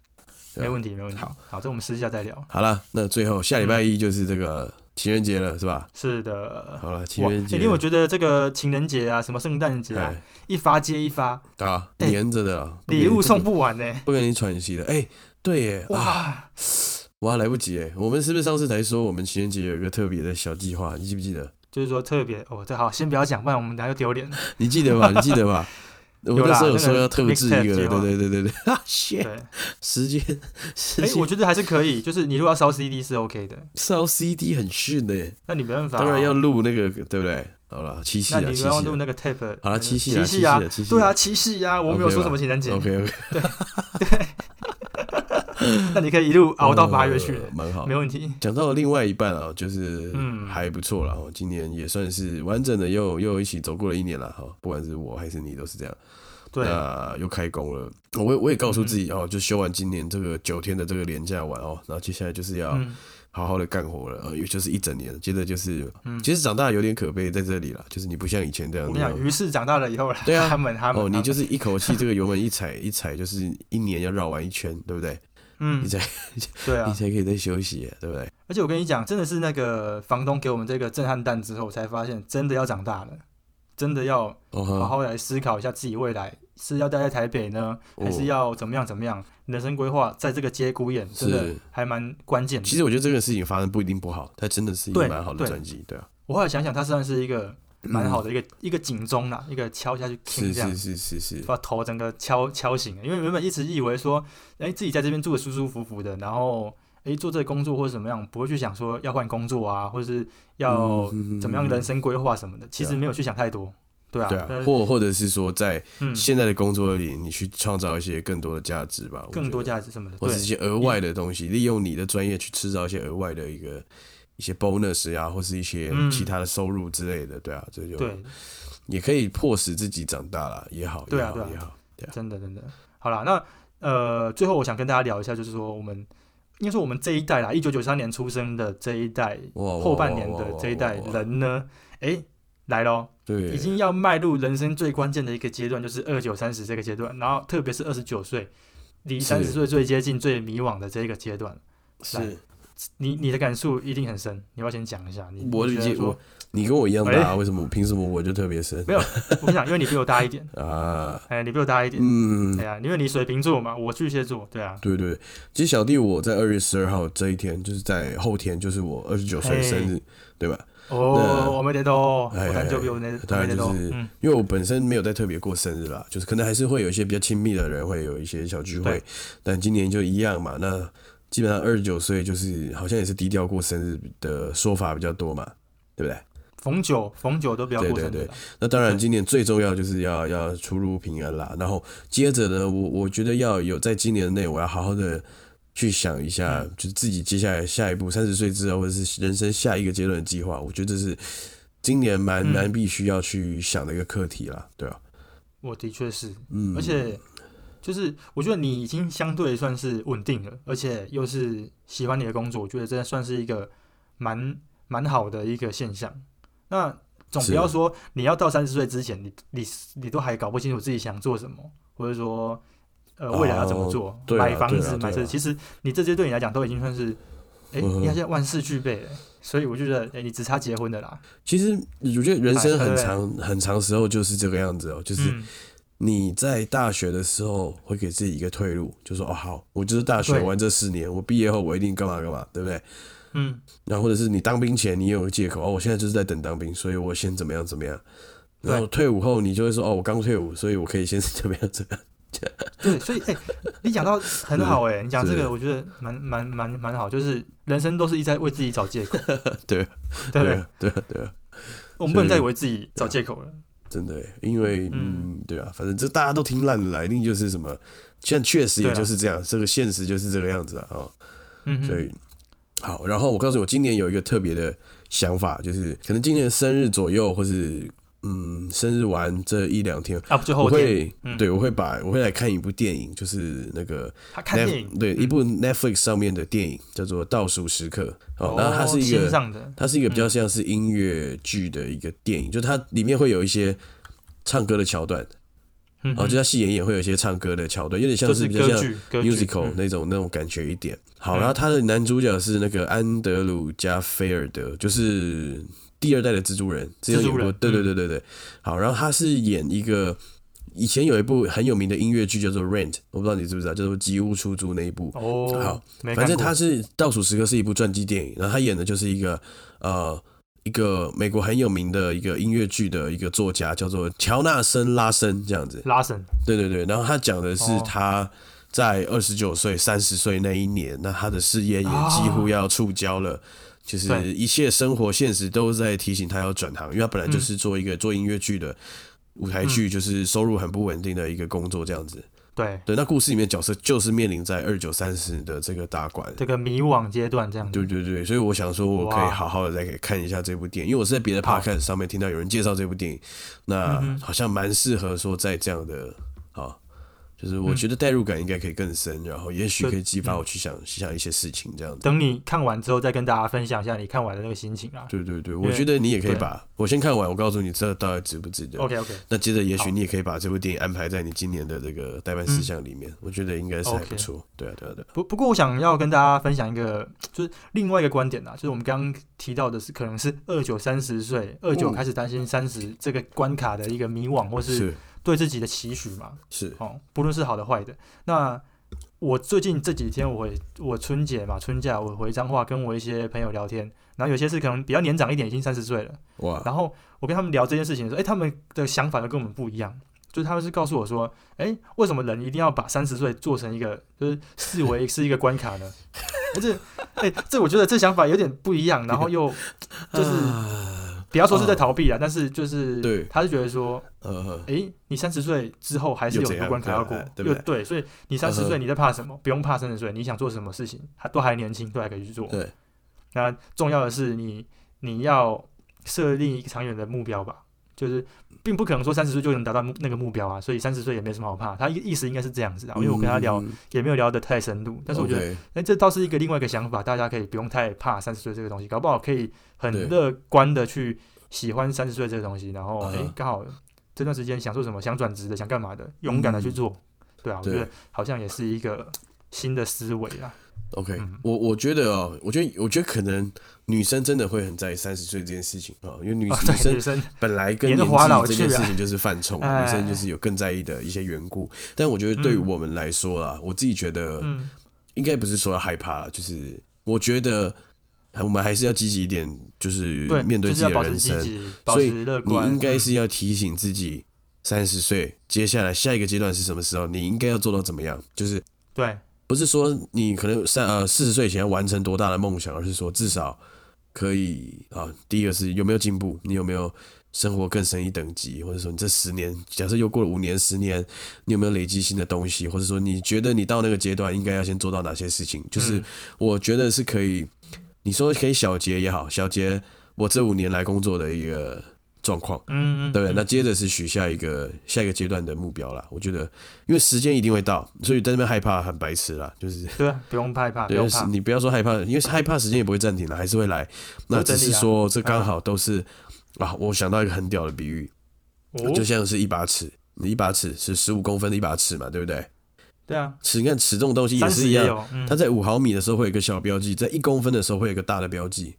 没问题，没问题。好，好，这我们私下再聊。好了，那最后下礼拜一就是这个。情人节了是吧？是的。好了，情人节。因为我觉得这个情人节啊，什么圣诞节啊，一发接一发啊，连着的，礼物送不完呢，不给你喘息了。哎，对耶，哇，哇，来不及哎，我们是不是上次才说我们情人节有一个特别的小计划？你记不记得？就是说特别哦，这好，先不要讲，不然我们等下又丢脸。你记得吧？你记得吧？我那时候有说要特制一个，对对对对对，啊，谢，时间，哎，我觉得还是可以，就是你如果要烧 CD 是 OK 的，烧 CD 很逊的，那你没办法，当然要录那个，对不对？好了，七夕啊，那你要录那个 tape，好了，七夕啊，七夕啊，对啊，七夕啊，我没有说什么情人节，OK OK，对对。那你可以一路熬到八月去，蛮好，没问题。讲到另外一半啊，就是嗯还不错了。今年也算是完整的又又一起走过了一年了哈。不管是我还是你，都是这样。对，那又开工了。我我也告诉自己哦，就休完今年这个九天的这个年假完哦，然后接下来就是要好好的干活了。呃也就是一整年，接着就是，其实长大有点可悲在这里了，就是你不像以前这样。我跟你讲，于是长大了以后，对啊，他们他们哦，你就是一口气这个油门一踩一踩，就是一年要绕完一圈，对不对？嗯，你才 对啊，你才可以再休息，对不对？而且我跟你讲，真的是那个房东给我们这个震撼弹之后，才发现真的要长大了，真的要好好来思考一下自己未来是要待在台北呢，还是要怎么样怎么样？人生规划在这个节骨眼真的还蛮关键的。其实我觉得这个事情发生不一定不好，它真的是一个蛮好的转机，对啊。我后来想想，它算是一个。蛮好的一个一个警钟啦，一个敲下去听这样，是是是是，把头整个敲敲醒。因为原本一直以为说，哎，自己在这边住的舒舒服服的，然后哎做这个工作或者怎么样，不会去想说要换工作啊，或者是要怎么样人生规划什么的。其实没有去想太多，对啊，对啊，或或者是说在现在的工作里，你去创造一些更多的价值吧，更多价值什么的，或者一些额外的东西，利用你的专业去制造一些额外的一个。一些 bonus 啊，或是一些其他的收入之类的，对啊，这就对，也可以迫使自己长大了，也好，对啊，也好，对啊，真的，真的，好了，那呃，最后我想跟大家聊一下，就是说我们应该说我们这一代啦，一九九三年出生的这一代，后半年的这一代人呢，哎，来喽，对，已经要迈入人生最关键的一个阶段，就是二九三十这个阶段，然后特别是二十九岁，离三十岁最接近、最迷惘的这一个阶段，是。你你的感触一定很深，你要先讲一下。你我理解我，你跟我一样大，为什么？凭什么我就特别深？没有，我跟你讲，因为你比我大一点 啊。哎，你比我大一点，嗯，对啊，因为你水瓶座嘛，我巨蟹座，对啊。对对，其实小弟我在二月十二号这一天，就是在后天，就是我二十九岁生日，对吧？哦，我没得多，我感觉比我那当然就是，因为我本身没有在特别过生日啦，就是可能还是会有一些比较亲密的人会有一些小聚会，但今年就一样嘛，那。基本上二十九岁就是好像也是低调过生日的说法比较多嘛，对不对？逢九逢九都比较过生日。对对对，那当然今年最重要就是要要出入平安啦。然后接着呢，我我觉得要有在今年内，我要好好的去想一下，就是自己接下来下一步三十岁之后或者是人生下一个阶段的计划。我觉得这是今年蛮蛮必须要去想的一个课题啦，对吧？我的确是，嗯，而且。就是我觉得你已经相对算是稳定了，而且又是喜欢你的工作，我觉得这算是一个蛮蛮好的一个现象。那总不要说你要到三十岁之前，你你你都还搞不清楚自己想做什么，或者说呃未来要怎么做，买房子买车，其实你这些对你来讲都已经算是，哎，你现在万事俱备了。所以我就觉得，哎，你只差结婚的啦。其实我觉得人生很长很长时候就是这个样子哦，就是你在大学的时候会给自己一个退路，就说哦好，我就是大学玩这四年，我毕业后我一定干嘛干嘛，对不对？嗯。然后或者是你当兵前你有个借口哦，我现在就是在等当兵，所以我先怎么样怎么样。然后退伍后你就会说哦，我刚退伍，所以我可以先怎么样怎么样。对，所以哎，你讲到很好 哎，你讲这个我觉得蛮蛮蛮蛮好，就是人生都是一在为自己找借口，对。对对？对对，我们不能再为自己找借口了，真的，因为嗯，对啊，反正这大家都听烂了，一定就是什么，现在确实也就是这样，这个现实就是这个样子啊，嗯，所以好，然后我告诉我今年有一个特别的想法，就是可能今年生日左右或是。嗯，生日完这一两天啊，我会对我会把我会来看一部电影，就是那个他看电影，对一部 Netflix 上面的电影叫做《倒数时刻》哦，然后它是一个它是一个比较像是音乐剧的一个电影，就它里面会有一些唱歌的桥段，哦，就它戏演也会有一些唱歌的桥段，有点像是比较像 musical 那种那种感觉一点。好，然后他的男主角是那个安德鲁加菲尔德，就是。第二代的蜘蛛人，蜘蛛人，对对对对对，好，然后他是演一个以前有一部很有名的音乐剧叫做《Rent》，我不知道你知不知道，叫做《吉屋出租》那一部。哦，好，反正他是倒数时刻是一部传记电影，然后他演的就是一个呃一个美国很有名的一个音乐剧的一个作家，叫做乔纳森·拉森这样子。拉森，对对对，然后他讲的是他在二十九岁、三十岁那一年，那他的事业也几乎要触礁了。就是一切生活现实都在提醒他要转行，因为他本来就是做一个做音乐剧的舞台剧，就是收入很不稳定的一个工作这样子。对。对，那故事里面角色就是面临在二九三十的这个大关，这个迷惘阶段这样子。对对对，所以我想说，我可以好好的再看一下这部电影，因为我是在别的 podcast 上面听到有人介绍这部电影，那好像蛮适合说在这样的啊。就是我觉得代入感应该可以更深，然后也许可以激发我去想想一些事情，这样子。等你看完之后，再跟大家分享一下你看完的那个心情啊。对对对，我觉得你也可以把我先看完，我告诉你这到底值不值得。OK OK。那接着也许你也可以把这部电影安排在你今年的这个代办事项里面，我觉得应该是还不错。对啊对啊对。不不过我想要跟大家分享一个，就是另外一个观点啊，就是我们刚刚提到的是，可能是二九三十岁，二九开始担心三十这个关卡的一个迷惘，或是。对自己的期许嘛，是哦，不论是好的坏的。那我最近这几天，我我春节嘛，春假我回彰化，跟我一些朋友聊天，然后有些是可能比较年长一点，已经三十岁了，哇。然后我跟他们聊这件事情的时候，哎，他们的想法都跟我们不一样，就是他们是告诉我说，哎，为什么人一定要把三十岁做成一个，就是视为 是一个关卡呢？这，哎，这我觉得这想法有点不一样，然后又就是。不要说是在逃避啊，但是就是，他是觉得说，呃，哎，你三十岁之后还是有一个关卡要过，对对？所以你三十岁你在怕什么？不用怕三十岁，你想做什么事情，还都还年轻，都还可以去做。对，那重要的是你你要设立一个长远的目标吧。就是并不可能说三十岁就能达到那个目标啊，所以三十岁也没什么好怕。他意思应该是这样子啊，因为我跟他聊也没有聊得太深入，但是我觉得，哎，这倒是一个另外一个想法，大家可以不用太怕三十岁这个东西，搞不好可以很乐观的去喜欢三十岁这个东西，然后哎，刚好这段时间想做什么，想转职的，想干嘛的，勇敢的去做，对啊，我觉得好像也是一个新的思维啊。OK，我我觉得哦，我觉得我觉得可能女生真的会很在意三十岁这件事情啊，因为女女生本来跟年纪这件事情就是犯冲，女生就是有更在意的一些缘故。但我觉得对于我们来说啊，我自己觉得应该不是说要害怕，就是我觉得我们还是要积极一点，就是面对自己的人生。所以你应该是要提醒自己，三十岁接下来下一个阶段是什么时候，你应该要做到怎么样，就是对。不是说你可能三呃四十岁前要完成多大的梦想，而是说至少可以啊。第一个是有没有进步，你有没有生活更深一等级，或者说你这十年，假设又过了五年、十年，你有没有累积新的东西，或者说你觉得你到那个阶段应该要先做到哪些事情？就是我觉得是可以，你说可以小结也好，小结我这五年来工作的一个。状况，嗯嗯，对那接着是许下一个下一个阶段的目标啦。我觉得，因为时间一定会到，所以在那边害怕很白痴啦，就是对，不用害怕，不用怕。你不要说害怕，因为害怕时间也不会暂停了，还是会来。那只是说，这刚好都是啊。我想到一个很屌的比喻，就像是一把尺，你一把尺是十五公分的一把尺嘛，对不对？对啊，尺你看尺这种东西也是一样，它在五毫米的时候会有一个小标记，在一公分的时候会有一个大的标记，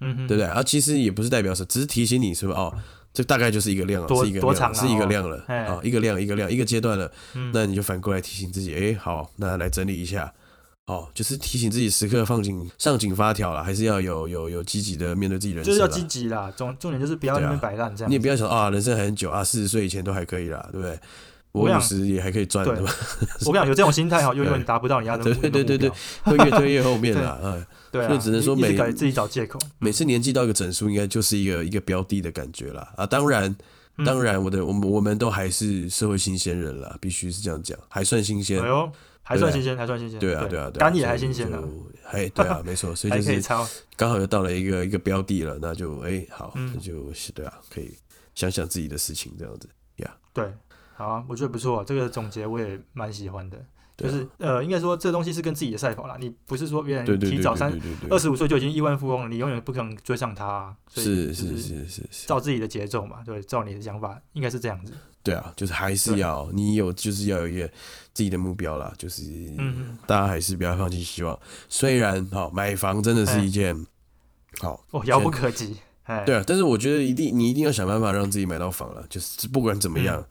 嗯，对不对？啊，其实也不是代表什么，只是提醒你是不是哦，这大概就是一个量了，是一个量，是一个量了，啊，一个量一个量一个阶段了，那你就反过来提醒自己，哎，好，那来整理一下。哦，就是提醒自己时刻放紧上紧发条了，还是要有有有积极的面对自己人生，就是要积极啦。重重点就是不要那边摆烂这样。你也不要想啊，人生还很久啊，四十岁以前都还可以啦，对不对？我五十也还可以赚，的吧？我跟你讲，有这种心态哈，永远达不到你要的目标。对对对对，会越推越后面了，嗯，对，所以只能说每自己找借口。每次年纪到一个整数，应该就是一个一个标的的感觉了啊。当然，当然，我的我们我们都还是社会新鲜人了，必须是这样讲，还算新鲜。哎呦。还算新鲜，还算新鲜。对啊，对啊，肝也还新鲜呢。哎对啊，没错，所以就是刚好又到了一个一个标的了，那就哎好，那就是对啊，可以想想自己的事情这样子呀。对，好啊，我觉得不错，这个总结我也蛮喜欢的。就是呃，应该说这东西是跟自己的赛跑啦，你不是说别人提早三二十五岁就已经亿万富翁了，你永远不可能追上他。是是是是是，照自己的节奏嘛，对，照你的想法，应该是这样子。对啊，就是还是要你有，就是要有一个自己的目标啦，就是嗯大家还是不要放弃希望。虽然好买房真的是一件好哦遥不可及，哎对啊，但是我觉得一定你一定要想办法让自己买到房了，就是不管怎么样。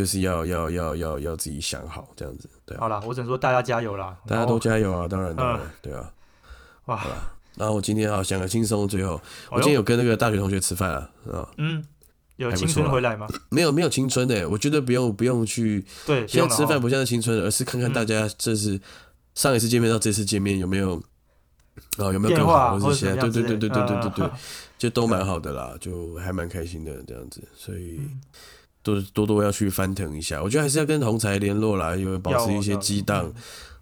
就是要要要要要自己想好这样子，对。好了，我只能说大家加油啦！大家都加油啊！当然当然，对啊。哇！然后我今天啊想个轻松，最后我今天有跟那个大学同学吃饭啊，啊，嗯，有青春回来吗？没有没有青春的，我觉得不用不用去。对，现在吃饭不像是青春，而是看看大家这是上一次见面到这次见面有没有啊有没有更好或者些对对对对对对对对，就都蛮好的啦，就还蛮开心的这样子，所以。多多多要去翻腾一下，我觉得还是要跟同才联络啦，因为保持一些激荡，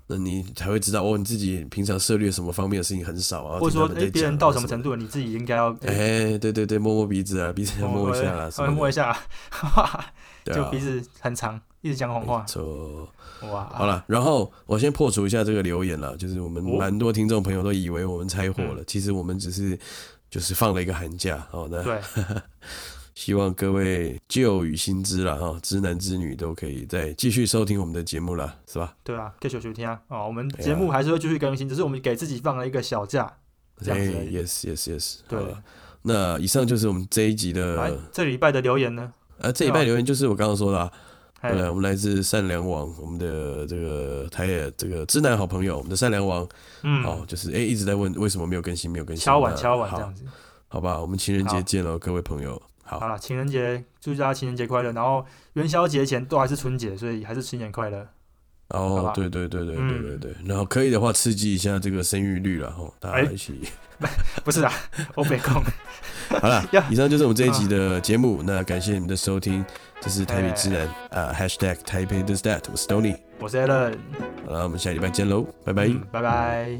那你才会知道哦，你自己平常涉猎什么方面的事情很少啊，或者说哎，别人到什么程度，你自己应该要哎，对对对，摸摸鼻子啊，鼻子要摸一下啦，稍微摸一下，就鼻子很长，一直讲谎话，错。哇，好了，然后我先破除一下这个留言了，就是我们蛮多听众朋友都以为我们拆伙了，其实我们只是就是放了一个寒假，哦，那对。希望各位旧与新知了哈，知男知女都可以再继续收听我们的节目了，是吧？对啊，继续收听啊！哦，我们节目还是会继续更新，只是我们给自己放了一个小假，这样子。Yes，Yes，Yes。对，那以上就是我们这一集的。这礼拜的留言呢？呃，这礼拜留言就是我刚刚说的，呃，我们来自善良王，我们的这个台野这个知男好朋友，我们的善良王，嗯，哦，就是哎一直在问为什么没有更新，没有更新，敲碗敲碗这样子。好吧，我们情人节见喽，各位朋友。好了，情人节祝大家情人节快乐。然后元宵节前都还是春节，所以还是新年快乐。哦，对对对对对对对。然后可以的话，刺激一下这个生育率了哈，大家一起。不是啊，我没空。好了，以上就是我们这一集的节目。那感谢你们的收听，这是台北之南啊，#hashtag 台北 does that，我是 Tony，我是 Allen。好了，我们下礼拜见喽，拜拜，拜拜。